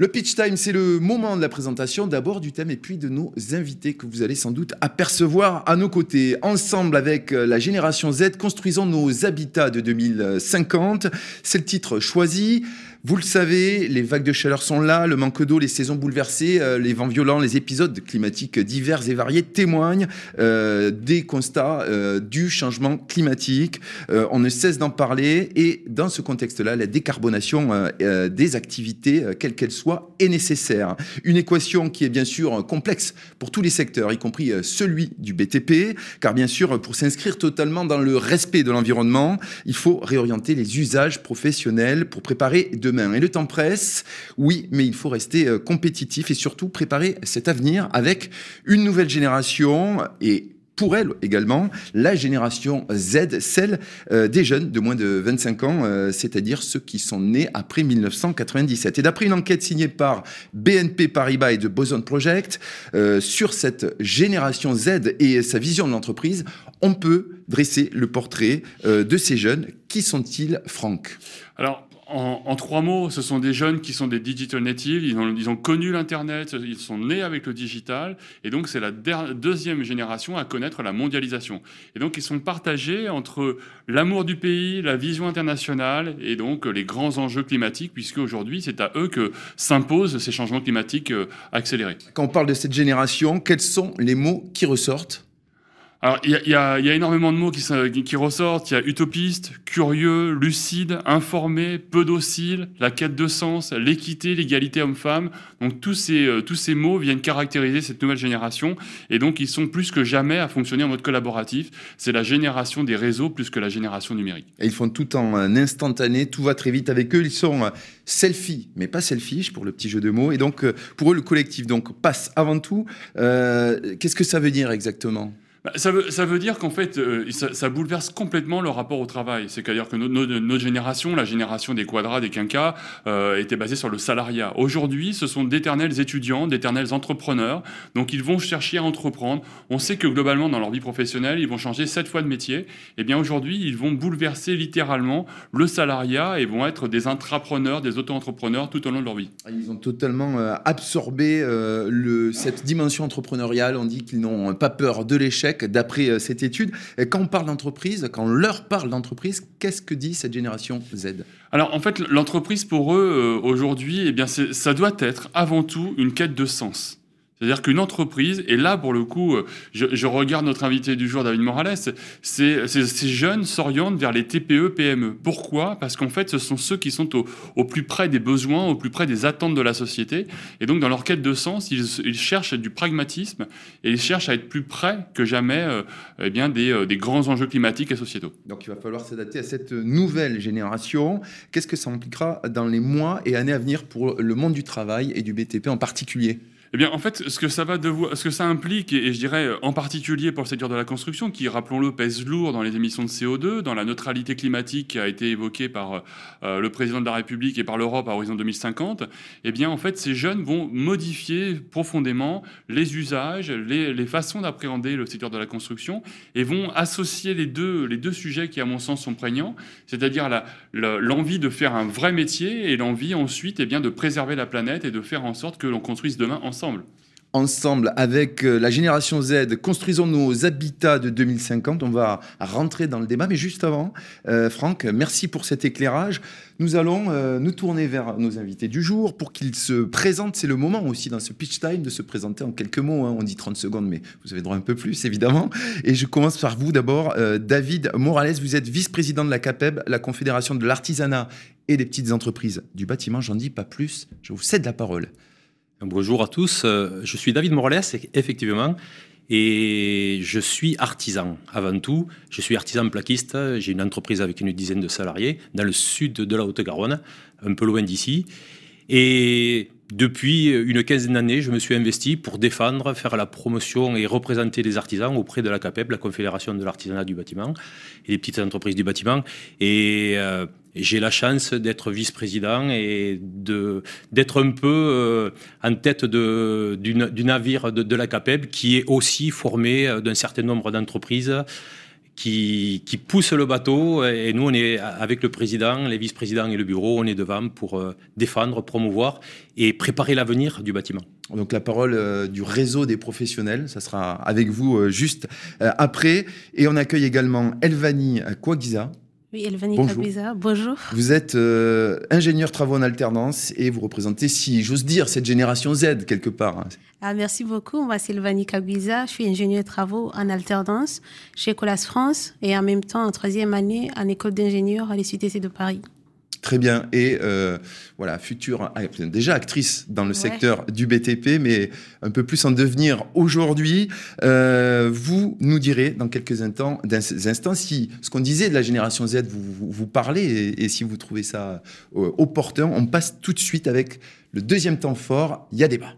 Le pitch time, c'est le moment de la présentation, d'abord du thème et puis de nos invités que vous allez sans doute apercevoir à nos côtés. Ensemble avec la génération Z, construisons nos habitats de 2050. C'est le titre choisi. Vous le savez, les vagues de chaleur sont là, le manque d'eau, les saisons bouleversées, euh, les vents violents, les épisodes climatiques divers et variés témoignent euh, des constats euh, du changement climatique. on ne cesse d'en parler et dans ce contexte-là, la décarbonation des activités, quelles qu'elles soient, est nécessaire. Une équation qui est bien sûr complexe pour tous les secteurs, y compris celui du BTP, car bien sûr, pour s'inscrire totalement dans le respect de l'environnement, il faut réorienter les usages professionnels pour préparer de et le temps presse, oui, mais il faut rester euh, compétitif et surtout préparer cet avenir avec une nouvelle génération et pour elle également, la génération Z, celle euh, des jeunes de moins de 25 ans, euh, c'est-à-dire ceux qui sont nés après 1997. Et d'après une enquête signée par BNP Paribas et de Boson Project sur cette génération Z et sa vision de l'entreprise, on peut dresser le portrait de ces jeunes. Qui sont-ils, Franck? Alors, en, trois mots, ce sont des jeunes qui sont des digital natives, ils ont, connu l'Internet, ils sont nés avec le digital, et donc c'est la deuxième génération à connaître la mondialisation. Et donc ils sont partagés entre l'amour du pays, la vision internationale, et donc les grands enjeux climatiques, puisque aujourd'hui c'est à eux que s'imposent ces changements climatiques euh, accélérés. Quand on parle de cette génération, quels sont les mots qui ressortent? Alors, il y, a, énormément de mots qui, ressortent. Il y a utopiste, curieux, lucide, informé, peu docile, la quête de sens, l'équité, l'égalité homme-femme. Donc, tous ces, euh, tous ces mots viennent caractériser cette nouvelle génération. Et donc, ils sont plus que jamais à fonctionner en mode collaboratif. C'est la génération des réseaux plus que la génération numérique. Ils font tout en instantané. Tout va très vite avec eux. Ils sont euh, selfie, mais pas selfish pour le petit jeu de mots. Et donc, euh, pour eux, le collectif donc passe avant tout. Qu'est-ce que ça veut dire exactement? Ça, veut, ça, veut, dire qu'en fait, euh, ça, bouleverse complètement le rapport au travail. C'est-à-dire que notre, génération, la génération des quadras, des quinquas, euh, était basée sur le salariat. Aujourd'hui, ce sont d'éternels étudiants, d'éternels entrepreneurs. Donc, ils vont chercher à entreprendre. On sait que globalement, dans leur vie professionnelle, ils vont changer sept fois de métier. Eh bien, aujourd'hui, ils vont bouleverser littéralement le salariat et vont être des intrapreneurs, des auto-entrepreneurs tout au long de leur vie. Ils ont totalement euh, absorbé euh, cette dimension entrepreneuriale. On dit qu'ils n'ont pas peur de l'échec d'après euh, cette étude. quand on parle d'entreprise, quand on leur parle d'entreprise, qu'est-ce que dit cette génération Z? Alors en fait, l'entreprise pour eux, euh, aujourd'hui, eh bien, ça doit être avant tout une quête de sens. C'est-à-dire qu'une entreprise, et là pour le coup, euh, je, regarde notre invité du jour, David Morales, ces jeunes s'orientent vers les TPE, PME. Pourquoi? Parce qu'en fait, ce sont ceux qui sont au, plus près des besoins, au plus près des attentes de la société. Et donc, dans leur quête de sens, ils, cherchent du pragmatisme et ils cherchent à être plus près que jamais euh, eh euh, des grands enjeux climatiques et sociétaux. Donc, il va falloir s'adapter à cette nouvelle génération. Qu'est-ce que ça impliquera dans les mois et années à venir pour le monde du travail et du BTP en particulier? Eh bien, en fait, ce que ça implique, et, je dirais en particulier pour le secteur de la construction, qui, rappelons-le, pèse lourd dans les émissions de CO2, dans la neutralité climatique qui a été évoquée par euh, le président de la République et par l'Europe à horizon 2050, eh bien, en fait, ces jeunes vont modifier profondément les usages, les, les façons d'appréhender le secteur de la construction, et vont associer les deux, les deux sujets qui, à mon sens, sont prégnants, c'est-à-dire l'envie de faire un vrai métier et l'envie ensuite, eh bien, de préserver la planète et de faire en sorte que l'on construise demain ensemble ensemble ensemble avec euh, la génération Z, construisons nos habitats de 2050. On va rentrer dans le débat, mais juste avant, euh, Franck, merci pour cet éclairage. Nous allons euh, nous tourner vers nos invités du jour pour qu'ils se présentent. C'est le moment aussi dans ce pitch time de se présenter en quelques mots. Hein. On dit 30 secondes, mais vous avez droit un peu plus, évidemment. Et je commence par vous d'abord, David Morales. Vous êtes vice-président de la CAPEB, la Confédération de l'artisanat et des petites entreprises du bâtiment. J'en dis pas plus. Je vous cède la parole. Bonjour à tous, euh, je suis David Morales, effectivement, et je suis artisan avant tout. Je suis artisan plaquiste, j'ai une entreprise avec une dizaine de salariés dans le sud de la Haute-Garonne, un peu loin d'ici. Et depuis une quinzaine d'années, je me suis investi pour défendre, faire la promotion et représenter les artisans auprès de la CAPEB, la Confédération de l'artisanat du bâtiment et des petites entreprises du bâtiment. Euh, j'ai la chance d'être vice-président et d'être un peu euh, en tête du, navire de, la CAPEB qui est aussi formé euh, d'un certain nombre d'entreprises qui, qui pousse le bateau. Et nous, on est avec le président, les vice-présidents et le bureau, on est devant pour euh, défendre, promouvoir et préparer l'avenir du bâtiment. Donc la parole du réseau des professionnels, ça sera avec vous juste après. Et on accueille également Elvani Kouagiza. Oui, Elvani bonjour. bonjour. Vous êtes ingénieur travaux en alternance et vous représentez, si j'ose dire, cette génération Z quelque part. Hein. Ah, merci beaucoup. Moi, c'est Elvani Kagwiza. Je suis ingénieur travaux en alternance chez Colas France et en même temps en troisième année en école d'ingénieur à l'ICTC de Paris. Très bien. Et euh, voilà, future, ah, déjà actrice dans le secteur du BTP, mais un peu plus en devenir aujourd'hui. Euh, vous nous direz dans quelques instants, instants si ce qu'on disait de la génération Z vous, vous, parlez et, et, si vous trouvez ça euh, opportun. On passe tout de suite avec le deuxième temps fort. Il y a débat.